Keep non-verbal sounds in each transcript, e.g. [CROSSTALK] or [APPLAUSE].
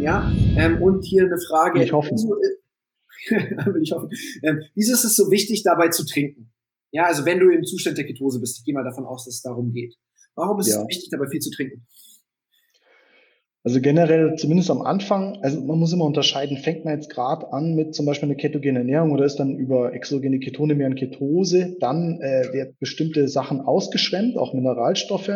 ja. Ähm, und hier eine Frage. Ich hoffe. [LAUGHS] Ich hoffen. Ähm, wieso ist es so wichtig, dabei zu trinken? Ja, also wenn du im Zustand der Ketose bist, ich gehe mal davon aus, dass es darum geht. Warum ist ja. es wichtig, dabei viel zu trinken? Also generell, zumindest am Anfang, also man muss immer unterscheiden, fängt man jetzt gerade an mit zum Beispiel einer ketogenen Ernährung oder ist dann über exogene Ketone mehr in Ketose, dann äh, wird bestimmte Sachen ausgeschwemmt, auch Mineralstoffe.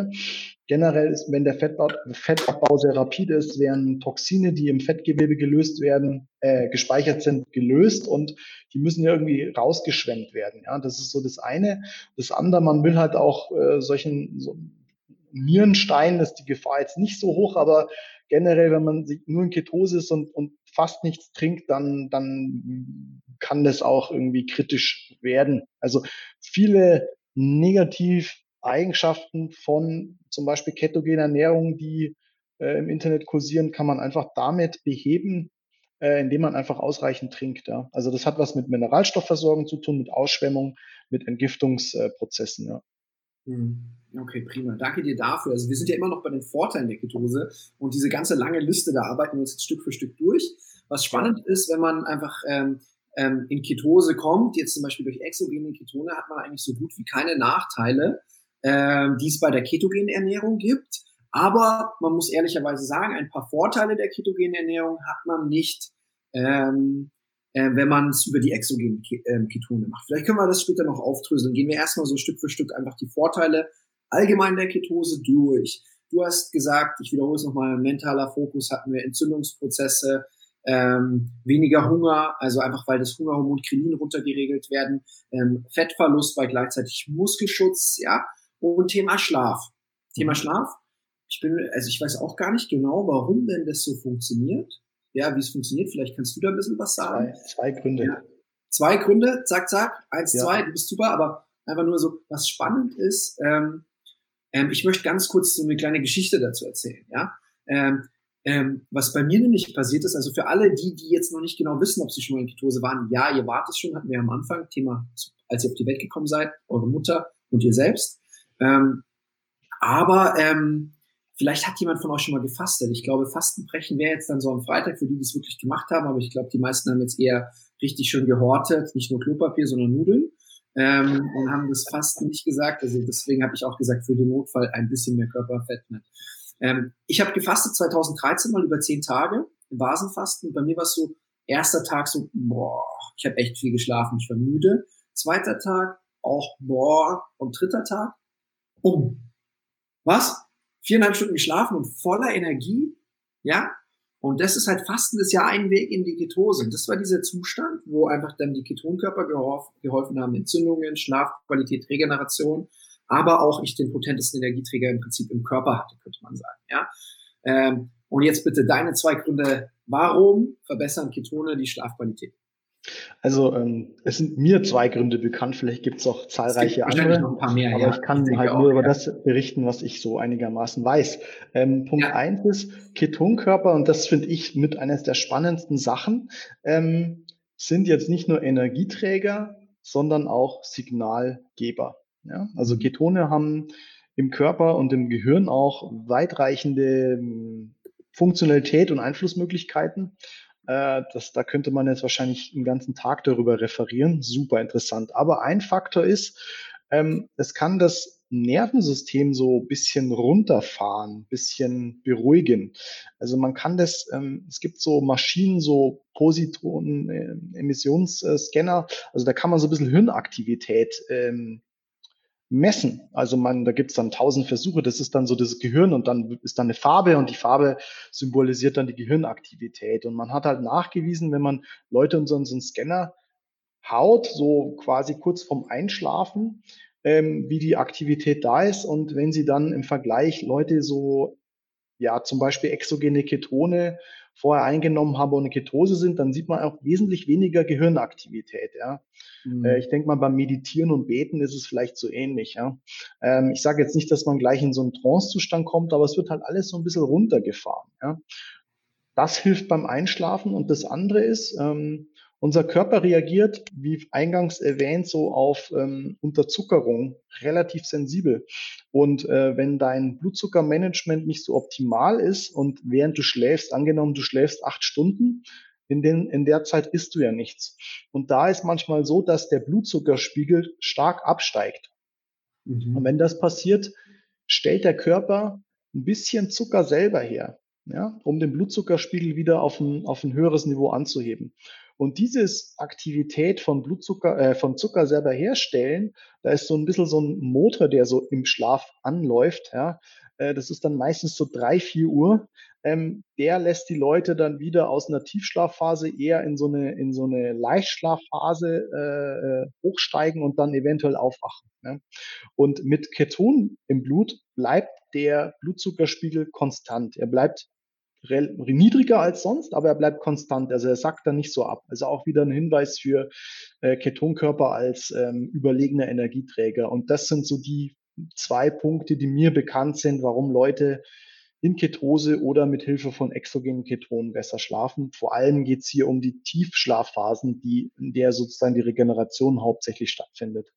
Generell ist, wenn der Fettabbau sehr rapid ist, werden Toxine, die im Fettgewebe gelöst werden, äh, gespeichert sind, gelöst und die müssen ja irgendwie rausgeschwemmt werden. Ja, das ist so das eine. Das andere, man will halt auch äh, solchen so Nierenstein ist die Gefahr jetzt nicht so hoch, aber generell, wenn man nur in Ketose ist und, und fast nichts trinkt, dann, dann kann das auch irgendwie kritisch werden. Also viele negativ Eigenschaften von zum Beispiel ketogener Ernährung, die äh, im Internet kursieren, kann man einfach damit beheben, äh, indem man einfach ausreichend trinkt. Ja. Also das hat was mit Mineralstoffversorgung zu tun, mit Ausschwemmung, mit Entgiftungsprozessen. Ja. Hm. Okay, prima. Danke dir dafür. Also wir sind ja immer noch bei den Vorteilen der Ketose und diese ganze lange Liste, da arbeiten wir uns jetzt Stück für Stück durch. Was spannend ist, wenn man einfach ähm, ähm, in Ketose kommt, jetzt zum Beispiel durch exogene Ketone, hat man eigentlich so gut wie keine Nachteile ähm, die es bei der ketogenen Ernährung gibt. Aber man muss ehrlicherweise sagen, ein paar Vorteile der ketogenen Ernährung hat man nicht, ähm, äh, wenn man es über die exogenen ähm, Ketone macht. Vielleicht können wir das später noch aufdröseln. Gehen wir erstmal so Stück für Stück einfach die Vorteile allgemein der Ketose durch. Du hast gesagt, ich wiederhole es nochmal, mentaler Fokus hatten wir Entzündungsprozesse, ähm, weniger Hunger, also einfach weil das Hungerhormon Krinin runtergeregelt werden, ähm, Fettverlust bei gleichzeitig Muskelschutz, ja, und Thema Schlaf. Thema mhm. Schlaf. Ich bin, also ich weiß auch gar nicht genau, warum denn das so funktioniert. Ja, wie es funktioniert. Vielleicht kannst du da ein bisschen was sagen. Zwei, zwei Gründe. Ja. Zwei Gründe, zack, zack, eins, ja. zwei, du bist super, aber einfach nur so, was spannend ist, ähm, ähm, ich möchte ganz kurz so eine kleine Geschichte dazu erzählen, ja. Ähm, ähm, was bei mir nämlich passiert ist, also für alle die, die jetzt noch nicht genau wissen, ob sie schon mal in Ketose waren, ja, ihr wart es schon, hatten wir am Anfang, Thema, als ihr auf die Welt gekommen seid, eure Mutter und ihr selbst. Ähm, aber ähm, vielleicht hat jemand von euch schon mal gefastet. Ich glaube, Fastenbrechen wäre jetzt dann so am Freitag für die, die es wirklich gemacht haben. Aber ich glaube, die meisten haben jetzt eher richtig schön gehortet, nicht nur Klopapier, sondern Nudeln. Ähm, und haben das Fasten nicht gesagt. Also deswegen habe ich auch gesagt, für den Notfall ein bisschen mehr Körperfett. Ähm, ich habe gefastet 2013 mal über zehn Tage Vasenfasten. Bei mir war es so, erster Tag so, boah, ich habe echt viel geschlafen, ich war müde. Zweiter Tag auch, boah. Und dritter Tag, um. Was? Viereinhalb Stunden geschlafen und voller Energie? Ja? Und das ist halt Fasten ist ja ein Weg in die Ketose. das war dieser Zustand, wo einfach dann die Ketonkörper geholfen haben, Entzündungen, Schlafqualität, Regeneration, aber auch ich den potentesten Energieträger im Prinzip im Körper hatte, könnte man sagen. Ja? Ähm, und jetzt bitte deine zwei Gründe. Warum verbessern Ketone die Schlafqualität? Also ähm, es sind mir zwei Gründe bekannt, vielleicht gibt es auch zahlreiche andere, noch ein paar mehr, aber ja. ich kann ich halt auch, nur über ja. das berichten, was ich so einigermaßen weiß. Ähm, Punkt ja. eins ist Ketonkörper und das finde ich mit eines der spannendsten Sachen, ähm, sind jetzt nicht nur Energieträger, sondern auch Signalgeber. Ja? Also Ketone haben im Körper und im Gehirn auch weitreichende hm, Funktionalität und Einflussmöglichkeiten. Äh, das, da könnte man jetzt wahrscheinlich einen ganzen Tag darüber referieren. Super interessant. Aber ein Faktor ist, ähm, es kann das Nervensystem so bisschen runterfahren, bisschen beruhigen. Also man kann das, ähm, es gibt so Maschinen, so Positronen-Emissionsscanner, äh, also da kann man so ein bisschen Hirnaktivität ähm, messen. Also man, da gibt's dann tausend Versuche, das ist dann so das Gehirn und dann ist dann eine Farbe und die Farbe symbolisiert dann die Gehirnaktivität. Und man hat halt nachgewiesen, wenn man Leute in so, einen Scanner haut, so quasi kurz vorm Einschlafen, ähm, wie die Aktivität da ist. Und wenn sie dann im Vergleich Leute so, ja, zum Beispiel exogene Ketone vorher eingenommen haben und eine Ketose sind, dann sieht man auch wesentlich weniger Gehirnaktivität. Ja. Mhm. Äh, ich denke mal, beim Meditieren und Beten ist es vielleicht so ähnlich. Ja. Ähm, ich sage jetzt nicht, dass man gleich in so einen Trance-Zustand kommt, aber es wird halt alles so ein bisschen runtergefahren. Ja. Das hilft beim Einschlafen und das andere ist, ähm, unser Körper reagiert, wie eingangs erwähnt, so auf ähm, Unterzuckerung relativ sensibel. Und äh, wenn dein Blutzuckermanagement nicht so optimal ist und während du schläfst, angenommen, du schläfst acht Stunden, in, den, in der Zeit isst du ja nichts. Und da ist manchmal so, dass der Blutzuckerspiegel stark absteigt. Mhm. Und wenn das passiert, stellt der Körper ein bisschen Zucker selber her, ja, um den Blutzuckerspiegel wieder auf ein, auf ein höheres Niveau anzuheben. Und dieses Aktivität von Blutzucker, äh, von Zucker selber herstellen, da ist so ein bisschen so ein Motor, der so im Schlaf anläuft. Ja. Äh, das ist dann meistens so drei, vier Uhr. Ähm, der lässt die Leute dann wieder aus einer Tiefschlafphase eher in so eine, in so eine Leichtschlafphase äh, äh hochsteigen und dann eventuell aufwachen. Und mit Keton im Blut bleibt der Blutzuckerspiegel konstant. Er bleibt niedriger als sonst, aber er bleibt konstant. Also er sackt dann nicht so ab. Also auch wieder ein Hinweis für äh, Ketonkörper als ähm, überlegener Energieträger. Und das sind so die zwei Punkte, die mir bekannt sind, warum Leute in Ketose oder mit Hilfe von exogenen Ketonen besser schlafen. Vor allem geht es hier um die Tiefschlafphasen, die, in der sozusagen die Regeneration hauptsächlich stattfindet.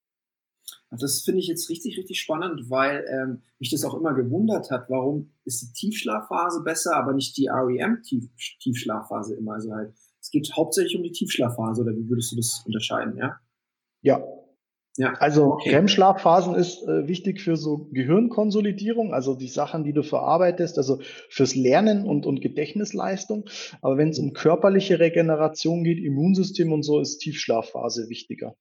Das finde ich jetzt richtig, richtig spannend, weil ähm, mich das auch immer gewundert hat, warum ist die Tiefschlafphase besser, aber nicht die REM-Tiefschlafphase immer. Also halt, es geht hauptsächlich um die Tiefschlafphase, oder wie würdest du das unterscheiden, ja? Ja. Ja. Also okay. REM-Schlafphasen ist äh, wichtig für so Gehirnkonsolidierung, also die Sachen, die du verarbeitest, also fürs Lernen und, und Gedächtnisleistung. Aber wenn es um körperliche Regeneration geht, Immunsystem und so, ist Tiefschlafphase wichtiger.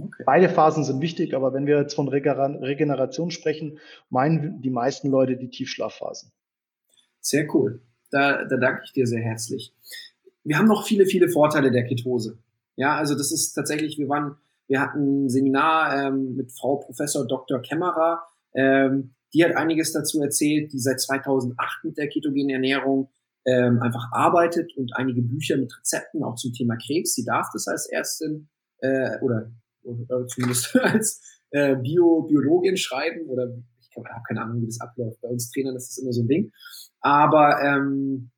Okay. Beide Phasen sind wichtig, aber wenn wir jetzt von Regeneration sprechen, meinen die meisten Leute die Tiefschlafphasen. Sehr cool. Da, da danke ich dir sehr herzlich. Wir haben noch viele, viele Vorteile der Ketose. Ja, also das ist tatsächlich, wir waren, wir hatten ein Seminar ähm, mit Frau Professor Dr. Kämmerer. Ähm, die hat einiges dazu erzählt, die seit 2008 mit der ketogenen Ernährung ähm, einfach arbeitet und einige Bücher mit Rezepten auch zum Thema Krebs. Sie darf das als Ärztin äh, oder oder zumindest [LAUGHS] als äh, Bio, Biologin schreiben oder ich habe keine Ahnung, wie das abläuft. Bei uns Trainern ist das immer so ein Ding. Aber ähm,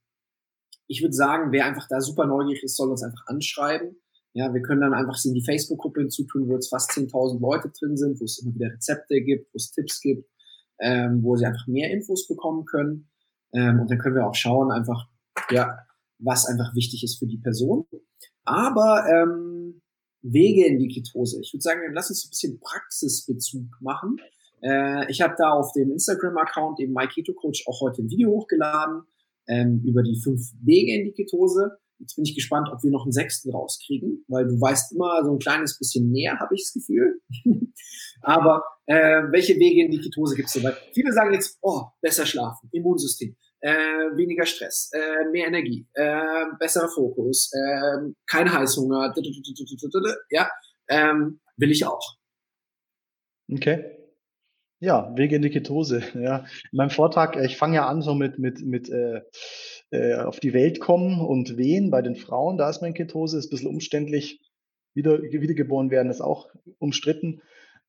ich würde sagen, wer einfach da super neugierig ist, soll uns einfach anschreiben. Ja, wir können dann einfach in die Facebook-Gruppe hinzutun, wo jetzt fast 10.000 Leute drin sind, wo es immer wieder Rezepte gibt, wo es Tipps gibt, ähm, wo sie einfach mehr Infos bekommen können. Ähm, und dann können wir auch schauen, einfach, ja, was einfach wichtig ist für die Person. Aber ähm, Wege in die Ketose. Ich würde sagen, lass uns ein bisschen Praxisbezug machen. Äh, ich habe da auf dem Instagram-Account, dem MyKetoCoach, auch heute ein Video hochgeladen ähm, über die fünf Wege in die Ketose. Jetzt bin ich gespannt, ob wir noch einen sechsten rauskriegen, weil du weißt immer so ein kleines bisschen näher, habe ich das Gefühl. [LAUGHS] Aber äh, welche Wege in die Ketose gibt es denn? Weil viele sagen jetzt, oh, besser schlafen, Immunsystem äh, weniger Stress, äh, mehr Energie, äh, besserer Fokus, äh, kein Heißhunger, ja, ähm, will ich auch. Okay. Ja, Wege in die Ketose. [LAUGHS] Ja, in meinem Vortrag, äh, ich fange ja an so mit mit mit äh, äh, auf die Welt kommen und wehen bei den Frauen. Da ist mein Ketose, ist ein bisschen umständlich. Wieder wiedergeboren werden ist auch umstritten.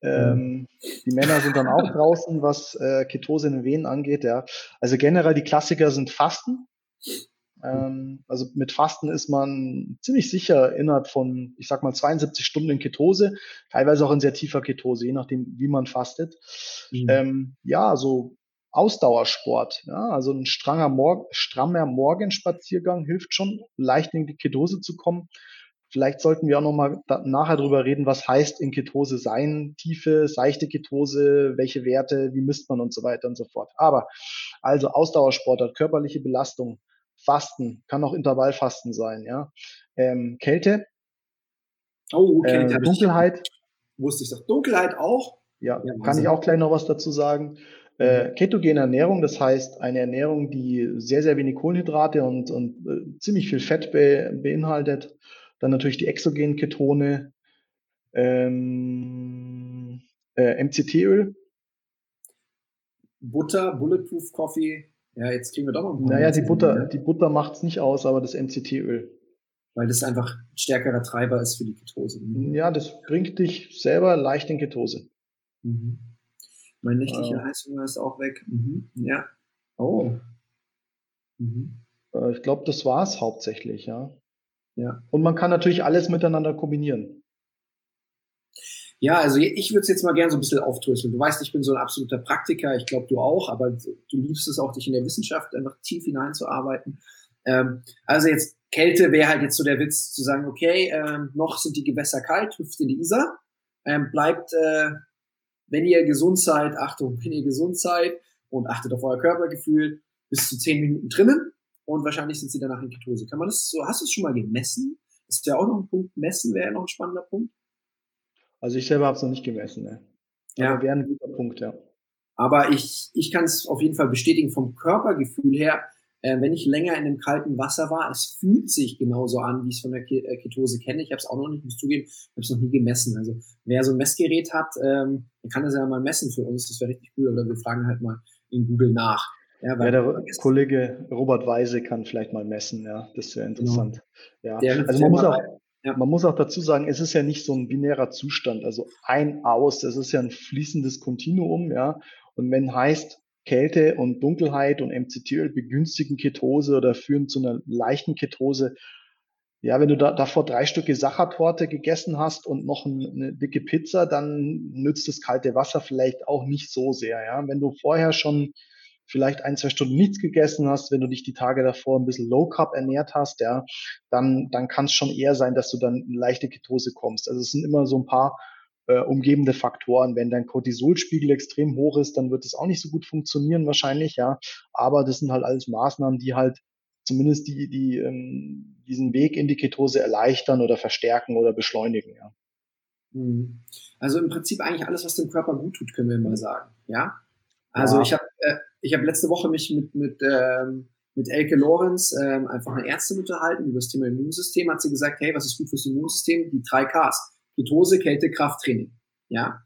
Ähm, die Männer sind dann auch draußen, was äh, Ketose in den Venen angeht. Ja. Also generell die Klassiker sind Fasten. Ähm, also mit Fasten ist man ziemlich sicher innerhalb von, ich sag mal, 72 Stunden in Ketose, teilweise auch in sehr tiefer Ketose, je nachdem, wie man fastet. Mhm. Ähm, ja, so Ausdauersport. Ja, also ein stranger Mor strammer Morgenspaziergang hilft schon, leicht in die Ketose zu kommen. Vielleicht sollten wir auch nochmal nachher drüber reden, was heißt in Ketose sein, tiefe, seichte Ketose, welche Werte, wie misst man und so weiter und so fort. Aber also Ausdauersport, körperliche Belastung, Fasten, kann auch Intervallfasten sein, ja. Ähm, Kälte, oh, okay, äh, Dunkelheit. wusste ich doch. Dunkelheit auch? Ja, ja kann ich auch gleich noch was dazu sagen. Äh, mhm. ketogene Ernährung, das heißt eine Ernährung, die sehr, sehr wenig Kohlenhydrate und, und äh, ziemlich viel Fett be beinhaltet. Dann natürlich die exogenen Ketone, ähm, äh, MCT-Öl. Butter, Bulletproof Coffee. Ja, jetzt kriegen wir doch noch Naja, die Butter, ne? die Butter macht es nicht aus, aber das MCT-Öl. Weil das einfach ein stärkerer Treiber ist für die Ketose. Mhm. Ja, das bringt dich selber leicht in Ketose. Mhm. Mein nächtlicher äh, Heißhunger ist auch weg. Mhm. Ja. Oh. Mhm. Äh, ich glaube, das war es hauptsächlich, ja. Ja. Und man kann natürlich alles miteinander kombinieren. Ja, also ich würde es jetzt mal gerne so ein bisschen aufdröseln. Du weißt, ich bin so ein absoluter Praktiker, ich glaube du auch, aber du liebst es auch, dich in der Wissenschaft einfach tief hineinzuarbeiten. Ähm, also jetzt Kälte wäre halt jetzt so der Witz zu sagen, okay, ähm, noch sind die Gewässer kalt, hüpft in die Isar, ähm, bleibt, äh, wenn ihr gesund seid, Achtung, wenn ihr gesund seid und achtet auf euer Körpergefühl, bis zu zehn Minuten drinnen und wahrscheinlich sind sie danach in Ketose. Kann man das so, hast du es schon mal gemessen? Das ist ja auch noch ein Punkt, messen wäre ja noch ein spannender Punkt. Also ich selber habe es noch nicht gemessen, ne? Ja. Aber wäre ein guter Punkt, ja. Aber ich, ich kann es auf jeden Fall bestätigen vom Körpergefühl her, äh, wenn ich länger in dem kalten Wasser war, es fühlt sich genauso an, wie ich es von der äh, Ketose kenne. Ich habe es auch noch nicht, muss zugeben, ich habe es noch nie gemessen. Also wer so ein Messgerät hat, ähm, der kann das ja mal messen für uns. Das wäre richtig cool. Oder wir fragen halt mal in Google nach. Ja, ja der Kollege Robert Weise kann vielleicht mal messen, ja, das wäre interessant. Genau. Ja, also man muss auch, ja. Man muss auch dazu sagen, es ist ja nicht so ein binärer Zustand, also ein, aus, es ist ja ein fließendes Kontinuum, ja. Und wenn heißt, Kälte und Dunkelheit und MCT-Öl begünstigen Ketose oder führen zu einer leichten Ketose, ja, wenn du da, davor drei Stücke Sachertorte gegessen hast und noch eine, eine dicke Pizza, dann nützt das kalte Wasser vielleicht auch nicht so sehr. Ja, wenn du vorher schon vielleicht ein, zwei Stunden nichts gegessen hast, wenn du dich die Tage davor ein bisschen Low Carb ernährt hast, ja, dann, dann kann es schon eher sein, dass du dann in leichte Ketose kommst. Also es sind immer so ein paar äh, umgebende Faktoren. Wenn dein Cortisolspiegel extrem hoch ist, dann wird es auch nicht so gut funktionieren wahrscheinlich, ja. Aber das sind halt alles Maßnahmen, die halt zumindest die, die ähm, diesen Weg in die Ketose erleichtern oder verstärken oder beschleunigen, ja. Hm. Also im Prinzip eigentlich alles, was dem Körper gut tut, können wir mal sagen, ja. Also ja. ich habe äh, ich habe letzte Woche mich mit, mit, ähm, mit Elke Lorenz, ähm, einfach eine Ärztin unterhalten über das Thema Immunsystem. Hat sie gesagt, hey, was ist gut fürs Immunsystem? Die drei Ks. Ketose, Kälte, Krafttraining. Ja,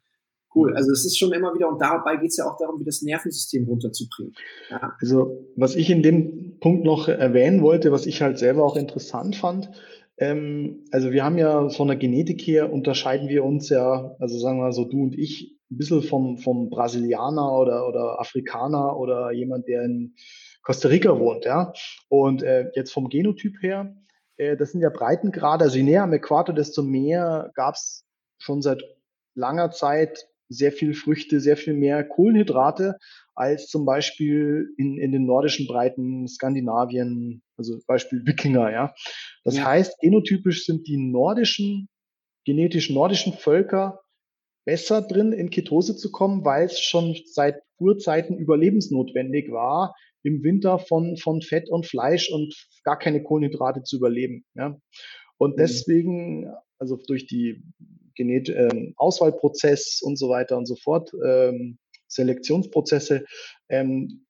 cool. Also es ist schon immer wieder, und dabei geht es ja auch darum, wie das Nervensystem runterzubringen. Ja. Also was ich in dem Punkt noch erwähnen wollte, was ich halt selber auch interessant fand, ähm, also wir haben ja von der Genetik her unterscheiden wir uns ja, also sagen wir so du und ich, ein bisschen vom, vom Brasilianer oder, oder Afrikaner oder jemand, der in Costa Rica wohnt, ja. Und äh, jetzt vom Genotyp her, äh, das sind ja Breitengrade, also je näher am Äquator, desto mehr gab es schon seit langer Zeit sehr viel Früchte, sehr viel mehr Kohlenhydrate als zum Beispiel in, in den nordischen Breiten Skandinavien, also Beispiel Wikinger, ja. Das ja. heißt, genotypisch sind die nordischen, genetisch nordischen Völker besser drin, in Ketose zu kommen, weil es schon seit Urzeiten überlebensnotwendig war, im Winter von, von Fett und Fleisch und gar keine Kohlenhydrate zu überleben. Ja. Und mhm. deswegen, also durch die Genet ähm, Auswahlprozess und so weiter und so fort, ähm, Selektionsprozesse, ähm,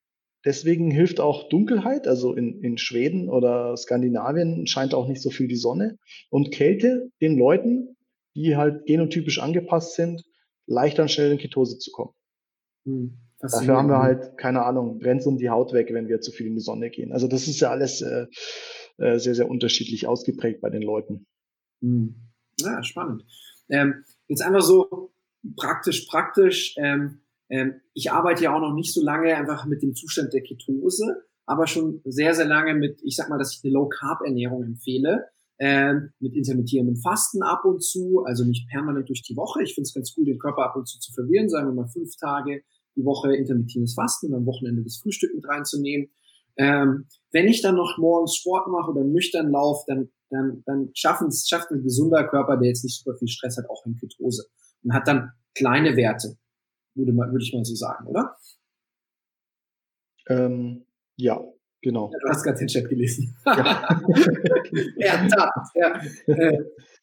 deswegen hilft auch Dunkelheit, also in, in Schweden oder Skandinavien scheint auch nicht so viel die Sonne und Kälte den Leuten, die halt genotypisch angepasst sind, leichter und schnell in Ketose zu kommen. Hm, Dafür haben wir halt, keine Ahnung, brennt uns die Haut weg, wenn wir zu viel in die Sonne gehen. Also das ist ja alles äh, äh, sehr, sehr unterschiedlich ausgeprägt bei den Leuten. Hm. Ja, spannend. Ähm, jetzt einfach so praktisch, praktisch. Ähm, ähm, ich arbeite ja auch noch nicht so lange einfach mit dem Zustand der Ketose, aber schon sehr, sehr lange mit, ich sag mal, dass ich eine Low-Carb-Ernährung empfehle ähm, mit intermittierendem Fasten ab und zu, also nicht permanent durch die Woche. Ich finde es ganz cool, den Körper ab und zu zu verwirren, sagen wir mal fünf Tage die Woche intermittierendes Fasten und am Wochenende das Frühstück mit reinzunehmen. Ähm, wenn ich dann noch morgens Sport mache oder nüchtern laufe, dann, dann, dann schaffen es, schafft ein gesunder Körper, der jetzt nicht super viel Stress hat, auch in Ketose und hat dann kleine Werte, würde, man, würde ich mal so sagen, oder? Ähm, ja, Genau. Ja, du hast gerade den Chat gelesen. [LAUGHS] Ja, ja, da, ja. Äh,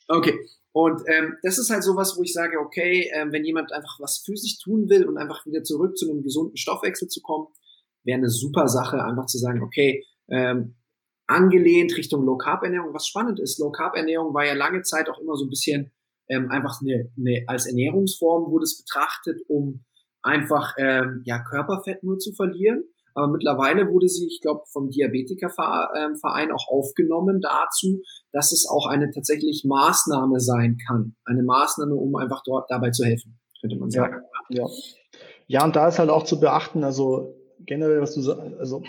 okay. Und ähm, das ist halt sowas, wo ich sage, okay, ähm, wenn jemand einfach was für sich tun will und einfach wieder zurück zu einem gesunden Stoffwechsel zu kommen, wäre eine super Sache, einfach zu sagen, okay, ähm, angelehnt Richtung Low Carb Ernährung. Was spannend ist, Low Carb Ernährung war ja lange Zeit auch immer so ein bisschen ähm, einfach eine, eine als Ernährungsform wurde es betrachtet, um einfach ähm, ja Körperfett nur zu verlieren. Aber mittlerweile wurde sie, ich glaube, vom Diabetikerverein auch aufgenommen dazu, dass es auch eine tatsächlich Maßnahme sein kann. Eine Maßnahme, um einfach dort dabei zu helfen, könnte man sagen. Ja, ja. ja und da ist halt auch zu beachten, also generell, was du sagst, also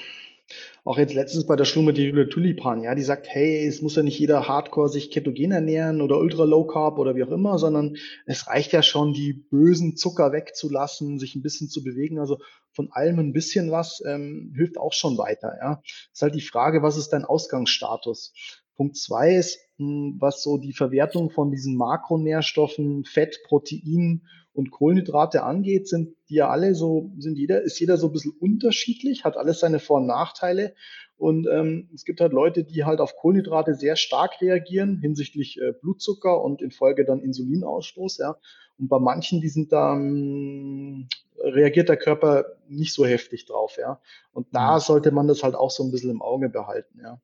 auch jetzt letztens bei der Schlumme die Julia Tulipan, ja, die sagt, hey, es muss ja nicht jeder Hardcore sich ketogen ernähren oder ultra low carb oder wie auch immer, sondern es reicht ja schon, die bösen Zucker wegzulassen, sich ein bisschen zu bewegen. Also von allem ein bisschen was ähm, hilft auch schon weiter. Ja, ist halt die Frage, was ist dein Ausgangsstatus? Punkt zwei ist, hm, was so die Verwertung von diesen Makronährstoffen, Fett, Protein und Kohlenhydrate angeht, sind die ja alle so, sind jeder, ist jeder so ein bisschen unterschiedlich, hat alles seine Vor- und Nachteile. Und ähm, es gibt halt Leute, die halt auf Kohlenhydrate sehr stark reagieren hinsichtlich äh, Blutzucker und in Folge dann Insulinausstoß, ja. Und bei manchen, die sind da, ähm, reagiert der Körper nicht so heftig drauf, ja. Und da mhm. sollte man das halt auch so ein bisschen im Auge behalten, ja.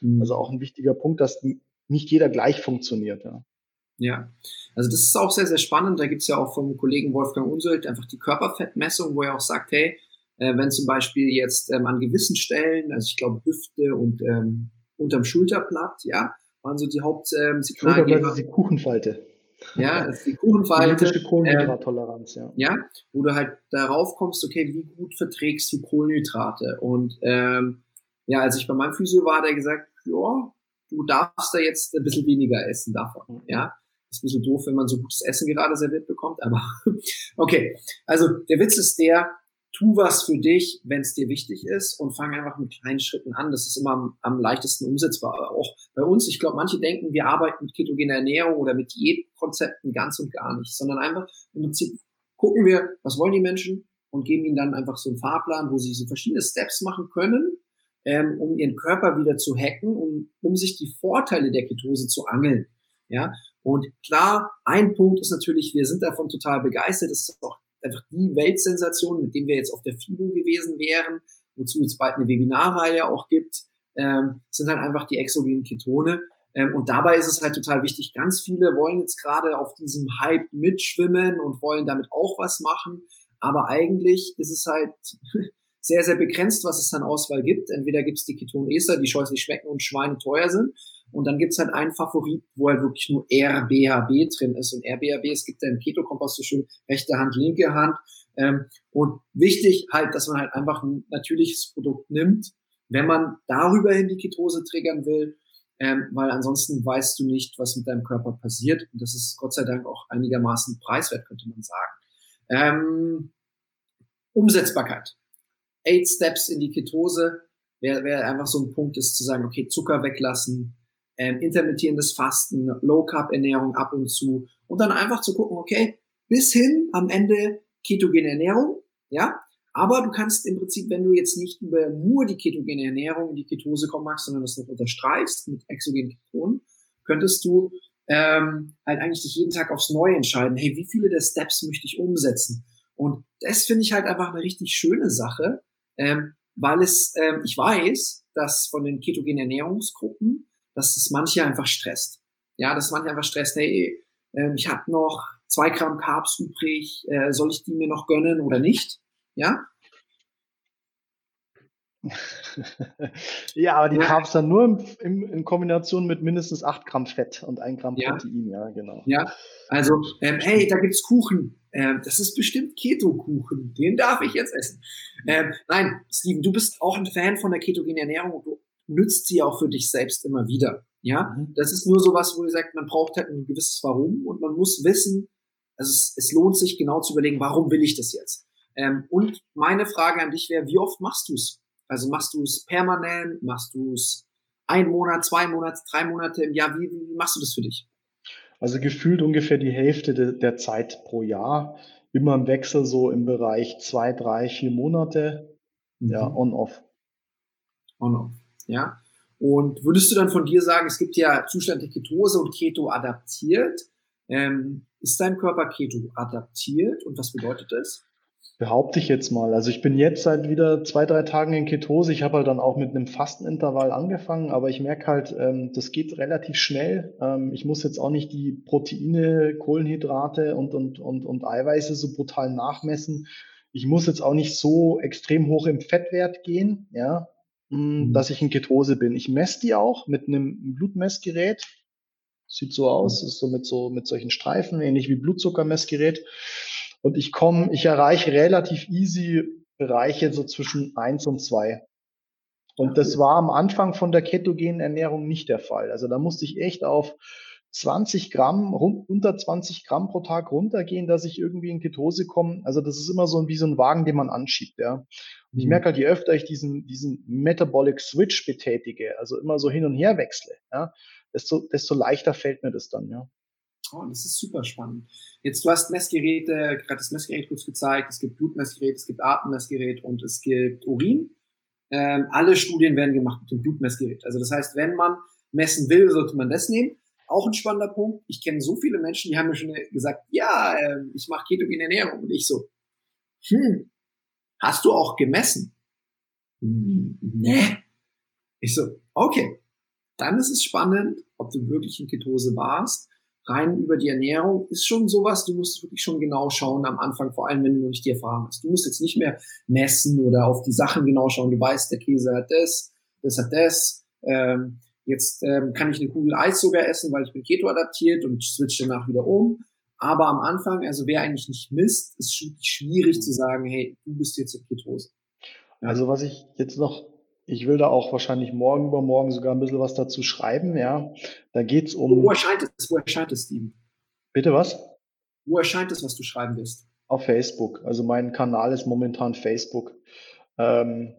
Mhm. Also auch ein wichtiger Punkt, dass nicht jeder gleich funktioniert, ja. Ja, also das ist auch sehr, sehr spannend. Da gibt es ja auch vom Kollegen Wolfgang Unselt einfach die Körperfettmessung, wo er auch sagt, hey, äh, wenn zum Beispiel jetzt ähm, an gewissen Stellen, also ich glaube Hüfte und ähm, unterm Schulterblatt, ja, waren so die Hauptsignalgeber. Ähm, Schulterblatt die Kuchenfalte. Ja, das ist die Kuchenfalte. Die Kohlenhydrattoleranz, ja. Ja, wo du halt darauf kommst, okay, wie gut verträgst du Kohlenhydrate? Und ähm, ja, als ich bei meinem Physio war, hat er gesagt, ja, du darfst da jetzt ein bisschen weniger essen davon, ja. Ist ein bisschen doof, wenn man so gutes Essen gerade serviert bekommt, aber [LAUGHS] okay. Also der Witz ist der, tu was für dich, wenn es dir wichtig ist und fang einfach mit kleinen Schritten an. Das ist immer am, am leichtesten umsetzbar. Auch bei uns, ich glaube, manche denken, wir arbeiten mit ketogener Ernährung oder mit Diätkonzepten ganz und gar nicht, sondern einfach im Prinzip gucken wir, was wollen die Menschen und geben ihnen dann einfach so einen Fahrplan, wo sie so verschiedene Steps machen können, ähm, um ihren Körper wieder zu hacken, um, um sich die Vorteile der Ketose zu angeln. Ja, und klar, ein Punkt ist natürlich, wir sind davon total begeistert. Das ist auch einfach die Weltsensation, mit dem wir jetzt auf der FIBO gewesen wären, wozu es bald eine Webinarreihe auch gibt, ähm, sind halt einfach die exogenen Ketone. Ähm, und dabei ist es halt total wichtig, ganz viele wollen jetzt gerade auf diesem Hype mitschwimmen und wollen damit auch was machen. Aber eigentlich ist es halt [LAUGHS] sehr, sehr begrenzt, was es an Auswahl gibt. Entweder gibt es die Ketonester, die scheußlich schmecken und Schweine teuer sind. Und dann gibt es halt einen Favorit, wo halt wirklich nur RBHB drin ist. Und RBHB, es gibt ja im Keto-Kompass so schön rechte Hand, linke Hand. Ähm, und wichtig halt, dass man halt einfach ein natürliches Produkt nimmt, wenn man darüber hin die Ketose triggern will, ähm, weil ansonsten weißt du nicht, was mit deinem Körper passiert. Und das ist Gott sei Dank auch einigermaßen preiswert, könnte man sagen. Ähm, Umsetzbarkeit. Eight Steps in die Ketose wäre wär einfach so ein Punkt, ist zu sagen, okay, Zucker weglassen, ähm, intermittierendes Fasten, Low Carb Ernährung ab und zu und dann einfach zu gucken, okay, bis hin am Ende ketogene Ernährung, ja, aber du kannst im Prinzip, wenn du jetzt nicht über nur die ketogene Ernährung in die Ketose kommen magst, sondern das noch unterstreichst mit exogenen Ketonen, könntest du ähm, halt eigentlich dich jeden Tag aufs Neue entscheiden, hey, wie viele der Steps möchte ich umsetzen? Und das finde ich halt einfach eine richtig schöne Sache, ähm, weil es, ähm, ich weiß, dass von den ketogenen Ernährungsgruppen, dass es manche einfach stresst. Ja, dass manche einfach stresst, hey, äh, ich habe noch zwei Gramm Carbs übrig, äh, soll ich die mir noch gönnen oder nicht? Ja, [LAUGHS] ja, aber die ja. Carbs dann nur im, im, in Kombination mit mindestens 8 Gramm Fett und 1 Gramm ja. Protein, ja, genau. Ja, also, ähm, hey, da gibt's Kuchen. Ähm, das ist bestimmt Keto-Kuchen. Den darf ich jetzt essen. Ähm, nein, Steven, du bist auch ein Fan von der ketogenen Ernährung und du nützt sie auch für dich selbst immer wieder. Ja, mhm. das ist nur sowas, wo du sagst, man braucht halt ein gewisses Warum und man muss wissen, also es, es lohnt sich genau zu überlegen, warum will ich das jetzt? Ähm, und meine Frage an dich wäre, wie oft machst du es? Also machst du es permanent, machst du es ein Monat, zwei Monate, drei Monate im Jahr? Wie, wie machst du das für dich? Also gefühlt ungefähr die Hälfte de, der Zeit pro Jahr. Immer im Wechsel so im Bereich zwei, drei, vier Monate. Mhm. Ja, on-off. On-off, ja. Und würdest du dann von dir sagen, es gibt ja Zustand der Ketose und Keto adaptiert? Ähm, ist dein Körper Keto adaptiert und was bedeutet das? Behaupte ich jetzt mal. Also ich bin jetzt seit wieder zwei, drei Tagen in Ketose. Ich habe halt dann auch mit einem Fastenintervall angefangen, aber ich merke halt, ähm, das geht relativ schnell. Ähm, ich muss jetzt auch nicht die Proteine, Kohlenhydrate und, und, und, und Eiweiße so brutal nachmessen. Ich muss jetzt auch nicht so extrem hoch im Fettwert gehen, ja, mh, mhm. dass ich in Ketose bin. Ich messe die auch mit einem Blutmessgerät. Sieht so aus, mhm. ist so mit so mit solchen Streifen, ähnlich wie Blutzuckermessgerät. Und ich komme, ich erreiche relativ easy Bereiche so zwischen eins und zwei. Und das war am Anfang von der ketogenen Ernährung nicht der Fall. Also da musste ich echt auf 20 Gramm, rund, unter 20 Gramm pro Tag runtergehen, dass ich irgendwie in Ketose komme. Also das ist immer so wie so ein Wagen, den man anschiebt, ja. Und ich mhm. merke halt, je öfter ich diesen, diesen Metabolic Switch betätige, also immer so hin und her wechsle, ja, desto, desto leichter fällt mir das dann, ja. Oh, das ist super spannend. Jetzt, du hast Messgeräte, gerade das Messgerät kurz gezeigt, es gibt Blutmessgerät, es gibt Atemmessgerät und es gibt Urin. Ähm, alle Studien werden gemacht mit dem Blutmessgerät. Also das heißt, wenn man messen will, sollte man das nehmen. Auch ein spannender Punkt. Ich kenne so viele Menschen, die haben mir schon gesagt, ja, äh, ich mache ketogene Ernährung. Und ich so, hm, hast du auch gemessen? Hm, ne. Ich so, okay. Dann ist es spannend, ob du wirklich in Ketose warst. Rein über die Ernährung ist schon sowas, du musst wirklich schon genau schauen am Anfang, vor allem wenn du noch nicht die Erfahrung hast. Du musst jetzt nicht mehr messen oder auf die Sachen genau schauen. Du weißt, der Käse hat das, das hat das. Ähm, Jetzt ähm, kann ich eine Kugel Eis sogar essen, weil ich bin Keto adaptiert und switch danach wieder um. Aber am Anfang, also wer eigentlich nicht misst, ist schwierig zu sagen, hey, du bist jetzt in Ketose. Also was ich jetzt noch, ich will da auch wahrscheinlich morgen übermorgen sogar ein bisschen was dazu schreiben, ja. Da geht's um. Wo erscheint es, wo erscheint es, Steven? Bitte was? Wo erscheint es, was du schreiben wirst? Auf Facebook. Also mein Kanal ist momentan Facebook. Ähm,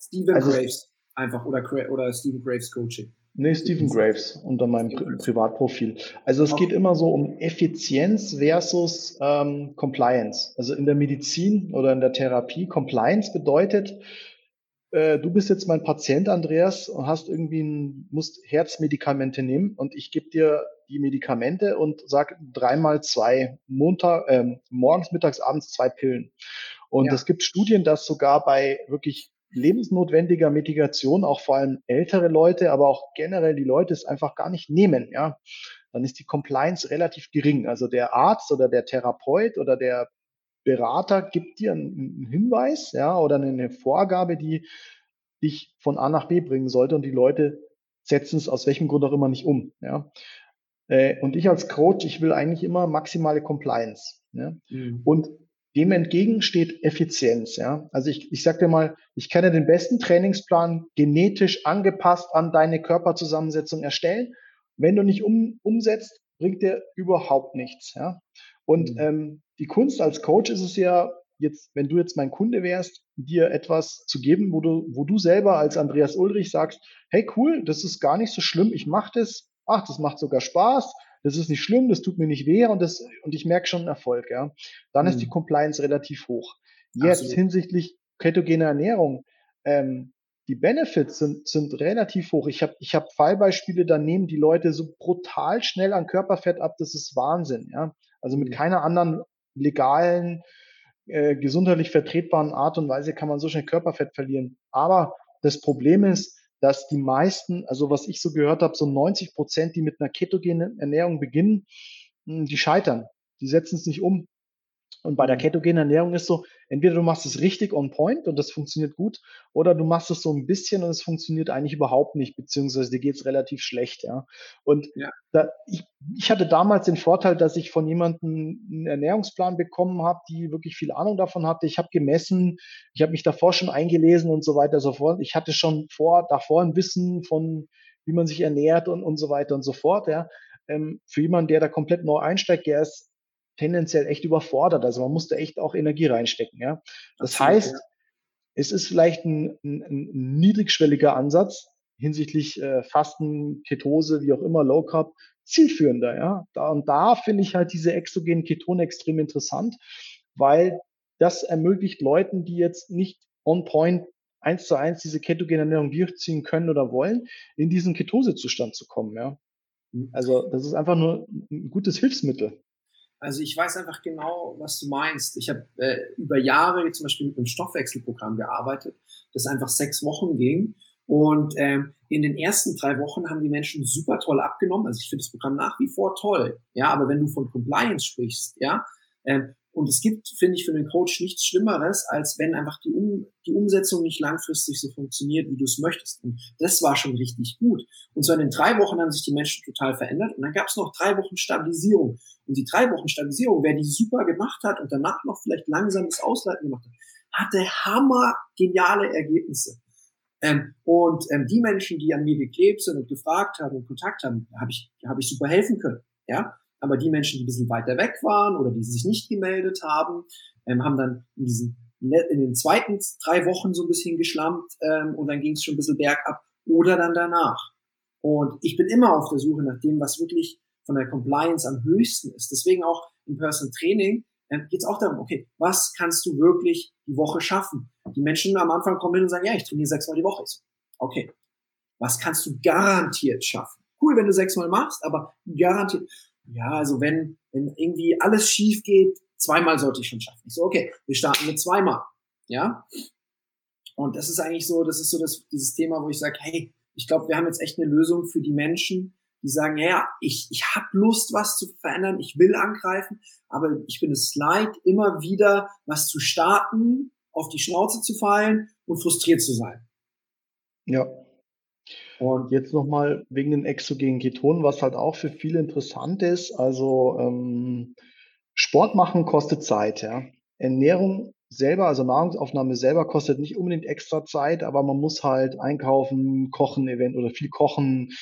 Steven also, Graves einfach oder, oder Stephen Graves Coaching? Nee, Stephen Graves unter meinem Pri Privatprofil. Also es geht immer so um Effizienz versus ähm, Compliance. Also in der Medizin oder in der Therapie, Compliance bedeutet, äh, du bist jetzt mein Patient, Andreas, und hast irgendwie ein, musst Herzmedikamente nehmen und ich gebe dir die Medikamente und sag dreimal zwei, Montag, äh, morgens, mittags, abends zwei Pillen. Und ja. es gibt Studien, dass sogar bei wirklich lebensnotwendiger Mitigation auch vor allem ältere Leute, aber auch generell die Leute es einfach gar nicht nehmen, ja, dann ist die Compliance relativ gering. Also der Arzt oder der Therapeut oder der Berater gibt dir einen Hinweis, ja, oder eine Vorgabe, die dich von A nach B bringen sollte und die Leute setzen es aus welchem Grund auch immer nicht um, ja. Äh, und ich als Coach, ich will eigentlich immer maximale Compliance. Ja? Mhm. Und dem entgegen steht Effizienz. Ja? Also ich, ich sage dir mal, ich kann dir den besten Trainingsplan genetisch angepasst an deine Körperzusammensetzung erstellen. Wenn du nicht um, umsetzt, bringt dir überhaupt nichts. Ja? Und mhm. ähm, die Kunst als Coach ist es ja, jetzt, wenn du jetzt mein Kunde wärst, dir etwas zu geben, wo du, wo du selber als Andreas Ulrich sagst, hey cool, das ist gar nicht so schlimm, ich mache das, ach, das macht sogar Spaß, das ist nicht schlimm, das tut mir nicht weh und, das, und ich merke schon Erfolg. Ja. Dann mhm. ist die mhm. Compliance relativ hoch. Jetzt Absolut. hinsichtlich ketogene Ernährung, ähm, die Benefits sind, sind relativ hoch. Ich habe ich hab Fallbeispiele, da nehmen die Leute so brutal schnell an Körperfett ab, das ist Wahnsinn. Ja. Also mit mhm. keiner anderen legalen, äh, gesundheitlich vertretbaren Art und Weise kann man so schnell Körperfett verlieren. Aber das Problem ist, dass die meisten, also was ich so gehört habe, so 90 Prozent, die mit einer ketogenen Ernährung beginnen, hm, die scheitern. Die setzen es nicht um. Und bei der ketogenen Ernährung ist so, entweder du machst es richtig on point und das funktioniert gut, oder du machst es so ein bisschen und es funktioniert eigentlich überhaupt nicht, beziehungsweise dir geht es relativ schlecht, ja. Und ja. Da, ich, ich hatte damals den Vorteil, dass ich von jemandem einen Ernährungsplan bekommen habe, die wirklich viel Ahnung davon hatte. Ich habe gemessen, ich habe mich davor schon eingelesen und so weiter und so fort. Ich hatte schon vor, davor ein Wissen von, wie man sich ernährt und, und so weiter und so fort, ja. Ähm, für jemanden, der da komplett neu einsteigt, der ist tendenziell echt überfordert. Also man musste echt auch Energie reinstecken. Ja? Das Absolut, heißt, ja. es ist vielleicht ein, ein, ein niedrigschwelliger Ansatz hinsichtlich äh, Fasten, Ketose, wie auch immer, Low Carb, zielführender. Ja? Da, und da finde ich halt diese exogenen Ketone extrem interessant, weil das ermöglicht Leuten, die jetzt nicht on point eins zu eins diese ketogene Ernährung durchziehen können oder wollen, in diesen Ketosezustand zu kommen. Ja? Mhm. Also das ist einfach nur ein gutes Hilfsmittel. Also ich weiß einfach genau, was du meinst. Ich habe äh, über Jahre zum Beispiel mit einem Stoffwechselprogramm gearbeitet, das einfach sechs Wochen ging. Und ähm, in den ersten drei Wochen haben die Menschen super toll abgenommen. Also ich finde das Programm nach wie vor toll. Ja, aber wenn du von Compliance sprichst, ja, ähm, und es gibt, finde ich, für den Coach nichts Schlimmeres, als wenn einfach die, um, die Umsetzung nicht langfristig so funktioniert, wie du es möchtest. Und das war schon richtig gut. Und so in den drei Wochen haben sich die Menschen total verändert. Und dann gab es noch drei Wochen Stabilisierung. Und die drei Wochen Stabilisierung, wer die super gemacht hat und danach noch vielleicht langsames Ausleiten gemacht hat, hatte hammer geniale Ergebnisse. Ähm, und ähm, die Menschen, die an mir geklebt sind und gefragt haben und Kontakt haben, habe ich, hab ich super helfen können. Ja, aber die Menschen, die ein bisschen weiter weg waren oder die sich nicht gemeldet haben, ähm, haben dann in diesen in den zweiten drei Wochen so ein bisschen geschlampt ähm, und dann ging es schon ein bisschen bergab oder dann danach. Und ich bin immer auf der Suche nach dem, was wirklich von der Compliance am höchsten ist. Deswegen auch im Personal Training ähm, geht es auch darum, okay, was kannst du wirklich die Woche schaffen? Die Menschen am Anfang kommen hin und sagen, ja, ich trainiere sechsmal die Woche. Okay, was kannst du garantiert schaffen? Cool, wenn du sechsmal machst, aber garantiert. Ja, also wenn, wenn irgendwie alles schief geht, zweimal sollte ich schon schaffen. Ich so, okay, wir starten mit zweimal. Ja. Und das ist eigentlich so, das ist so das, dieses Thema, wo ich sage, hey, ich glaube, wir haben jetzt echt eine Lösung für die Menschen, die sagen, ja, ich, ich habe Lust, was zu verändern, ich will angreifen, aber ich bin es leid, immer wieder was zu starten, auf die Schnauze zu fallen und frustriert zu sein. Ja. Und jetzt nochmal wegen den exogenen Ketonen, was halt auch für viele interessant ist. Also ähm, Sport machen kostet Zeit, ja. Ernährung selber, also Nahrungsaufnahme selber kostet nicht unbedingt extra Zeit, aber man muss halt einkaufen, kochen, event oder viel kochen.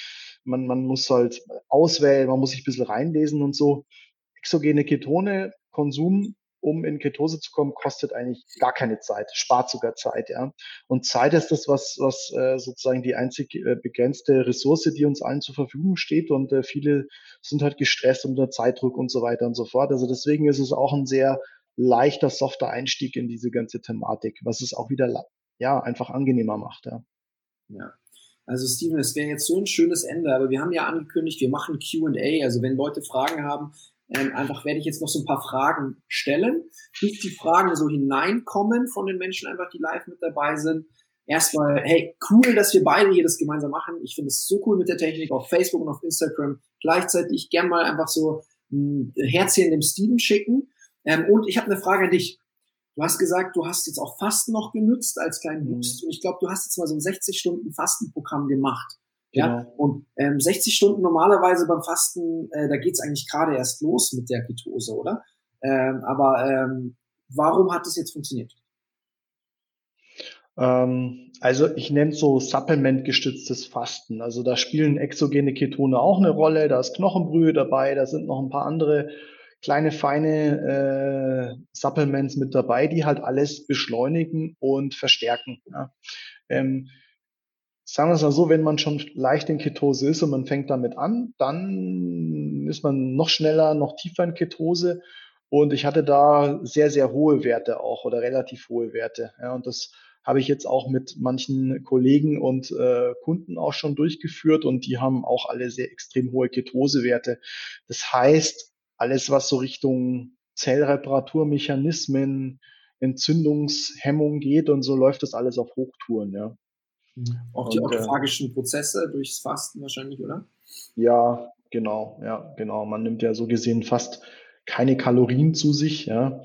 Man, man muss halt auswählen, man muss sich ein bisschen reinlesen und so. Exogene Ketone, Konsum um in Ketose zu kommen, kostet eigentlich gar keine Zeit, spart sogar Zeit, ja. Und Zeit ist das, was, was äh, sozusagen die einzig äh, begrenzte Ressource, die uns allen zur Verfügung steht. Und äh, viele sind halt gestresst unter Zeitdruck und so weiter und so fort. Also deswegen ist es auch ein sehr leichter, softer Einstieg in diese ganze Thematik, was es auch wieder ja einfach angenehmer macht, ja. Ja. Also Steven, es wäre jetzt so ein schönes Ende, aber wir haben ja angekündigt, wir machen Q&A. Also wenn Leute Fragen haben, ähm, einfach werde ich jetzt noch so ein paar Fragen stellen, bis die Fragen so hineinkommen von den Menschen einfach, die live mit dabei sind. Erstmal, hey, cool, dass wir beide hier das gemeinsam machen. Ich finde es so cool mit der Technik auf Facebook und auf Instagram. Gleichzeitig gern mal einfach so ein Herzchen dem Steven schicken. Ähm, und ich habe eine Frage an dich. Du hast gesagt, du hast jetzt auch Fasten noch genutzt als kleinen mhm. Boost. Und ich glaube, du hast jetzt mal so ein 60-Stunden-Fastenprogramm gemacht. Ja, genau. und ähm, 60 Stunden normalerweise beim Fasten, äh, da geht's eigentlich gerade erst los mit der Ketose, oder? Ähm, aber ähm, warum hat das jetzt funktioniert? Ähm, also ich nenne es so supplementgestütztes Fasten. Also da spielen exogene Ketone auch eine Rolle, da ist Knochenbrühe dabei, da sind noch ein paar andere kleine, feine äh, Supplements mit dabei, die halt alles beschleunigen und verstärken. Ja. Ähm, sagen wir es mal so, wenn man schon leicht in Ketose ist und man fängt damit an, dann ist man noch schneller, noch tiefer in Ketose. Und ich hatte da sehr, sehr hohe Werte auch oder relativ hohe Werte. Ja, und das habe ich jetzt auch mit manchen Kollegen und äh, Kunden auch schon durchgeführt und die haben auch alle sehr extrem hohe Ketosewerte. Das heißt, alles, was so Richtung Zellreparaturmechanismen, Entzündungshemmung geht und so läuft das alles auf Hochtouren, ja. Auch die und, äh, autophagischen Prozesse durchs Fasten wahrscheinlich, oder? Ja, genau, ja, genau. Man nimmt ja so gesehen fast keine Kalorien zu sich, ja.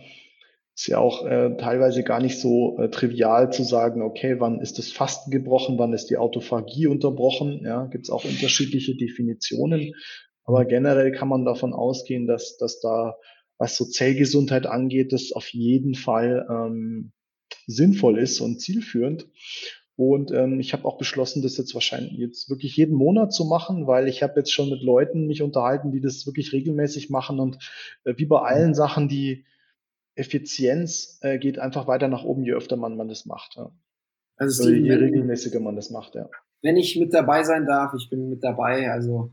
Ist ja auch äh, teilweise gar nicht so äh, trivial zu sagen, okay, wann ist das Fasten gebrochen, wann ist die Autophagie unterbrochen, ja, gibt es auch unterschiedliche Definitionen. Aber generell kann man davon ausgehen, dass, dass da, was so Zellgesundheit angeht, das auf jeden Fall ähm, sinnvoll ist und zielführend. Und ähm, ich habe auch beschlossen, das jetzt wahrscheinlich jetzt wirklich jeden Monat zu machen, weil ich habe jetzt schon mit Leuten mich unterhalten, die das wirklich regelmäßig machen. Und äh, wie bei allen Sachen, die Effizienz äh, geht einfach weiter nach oben, je öfter man, man das macht. Ja. Also Steven, je regelmäßiger man das macht, ja. Wenn ich mit dabei sein darf, ich bin mit dabei, also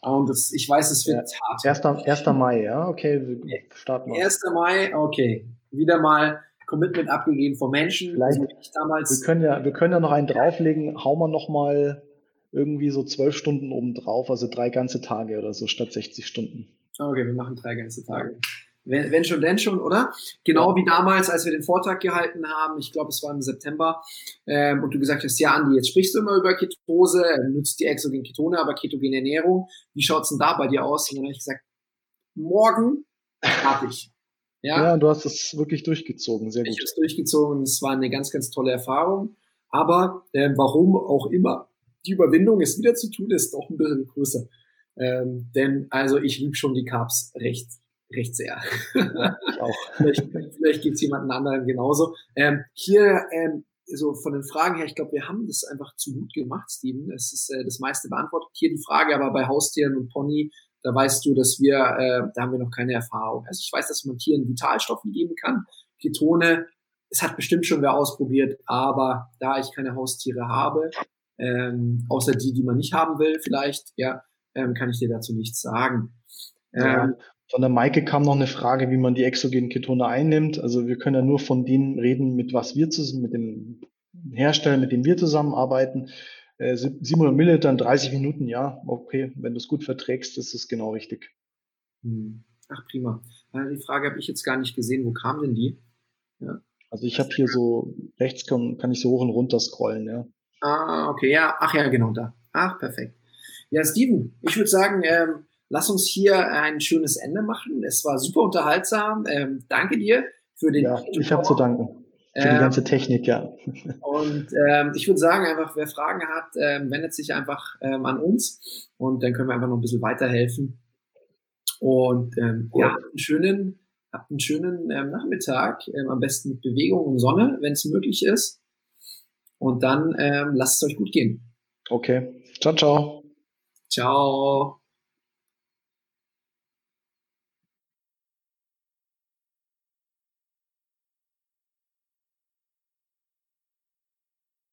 und das, ich weiß, es wird ja, hart. 1. 1. Mai, ja, okay, starten wir. 1. Mai, okay. Wieder mal Commitment abgegeben von Menschen. Damals wir können ja, wir können ja noch einen drauflegen, hauen wir noch mal irgendwie so zwölf Stunden oben drauf, also drei ganze Tage oder so statt 60 Stunden. Okay, wir machen drei ganze Tage. Wenn, wenn schon, denn schon, oder? Genau wie damals, als wir den Vortrag gehalten haben, ich glaube, es war im September, ähm, und du gesagt hast, ja, Andi, jetzt sprichst du immer über Ketose, äh, nutzt die exogene Ketone, aber ketogene Ernährung. Wie schaut's denn da bei dir aus? Und dann habe ich gesagt, morgen fertig. Ja, ja du hast es wirklich durchgezogen, sehr gut. Ich habe es durchgezogen, es war eine ganz, ganz tolle Erfahrung. Aber äh, warum auch immer, die Überwindung, es wieder zu tun, ist doch ein bisschen größer. Ähm, denn also ich liebe schon die Carbs recht, recht sehr. Ja, [LAUGHS] ich auch. vielleicht vielleicht geht es jemanden anderen genauso. Ähm, hier ähm, so von den Fragen her, ich glaube, wir haben das einfach zu gut gemacht, Steven. Es ist äh, das meiste beantwortet. Hier die Frage aber bei Haustieren und Pony, da weißt du, dass wir, äh, da haben wir noch keine Erfahrung. Also ich weiß, dass man Tieren Vitalstoffe geben kann. Ketone, es hat bestimmt schon wer ausprobiert, aber da ich keine Haustiere habe, ähm, außer die, die man nicht haben will, vielleicht, ja, ähm, kann ich dir dazu nichts sagen. Ja. Ähm, von der Maike kam noch eine Frage, wie man die exogenen Ketone einnimmt. Also wir können ja nur von denen reden, mit was wir zusammen, mit dem Hersteller, mit dem wir zusammenarbeiten. Äh, 700 Milliliter in 30 Minuten, ja, okay. Wenn du es gut verträgst, ist es genau richtig. Hm. Ach, prima. Äh, die Frage habe ich jetzt gar nicht gesehen. Wo kam denn die? Ja. Also ich habe hier so, rechts kann, kann ich so hoch und runter scrollen, ja. Ah, okay, ja. Ach ja, genau da. Ach, perfekt. Ja, Steven, ich würde sagen, ähm, lass uns hier ein schönes Ende machen. Es war super unterhaltsam. Ähm, danke dir für den. Ja, ich habe zu danken. Für die ähm, ganze Technik, ja. Und ähm, ich würde sagen, einfach, wer Fragen hat, ähm, wendet sich einfach ähm, an uns und dann können wir einfach noch ein bisschen weiterhelfen. Und ähm, ja, habt einen schönen, habt einen schönen ähm, Nachmittag, ähm, am besten mit Bewegung und Sonne, wenn es möglich ist. Und dann ähm, lasst es euch gut gehen. Okay. Ciao, ciao. Ciao.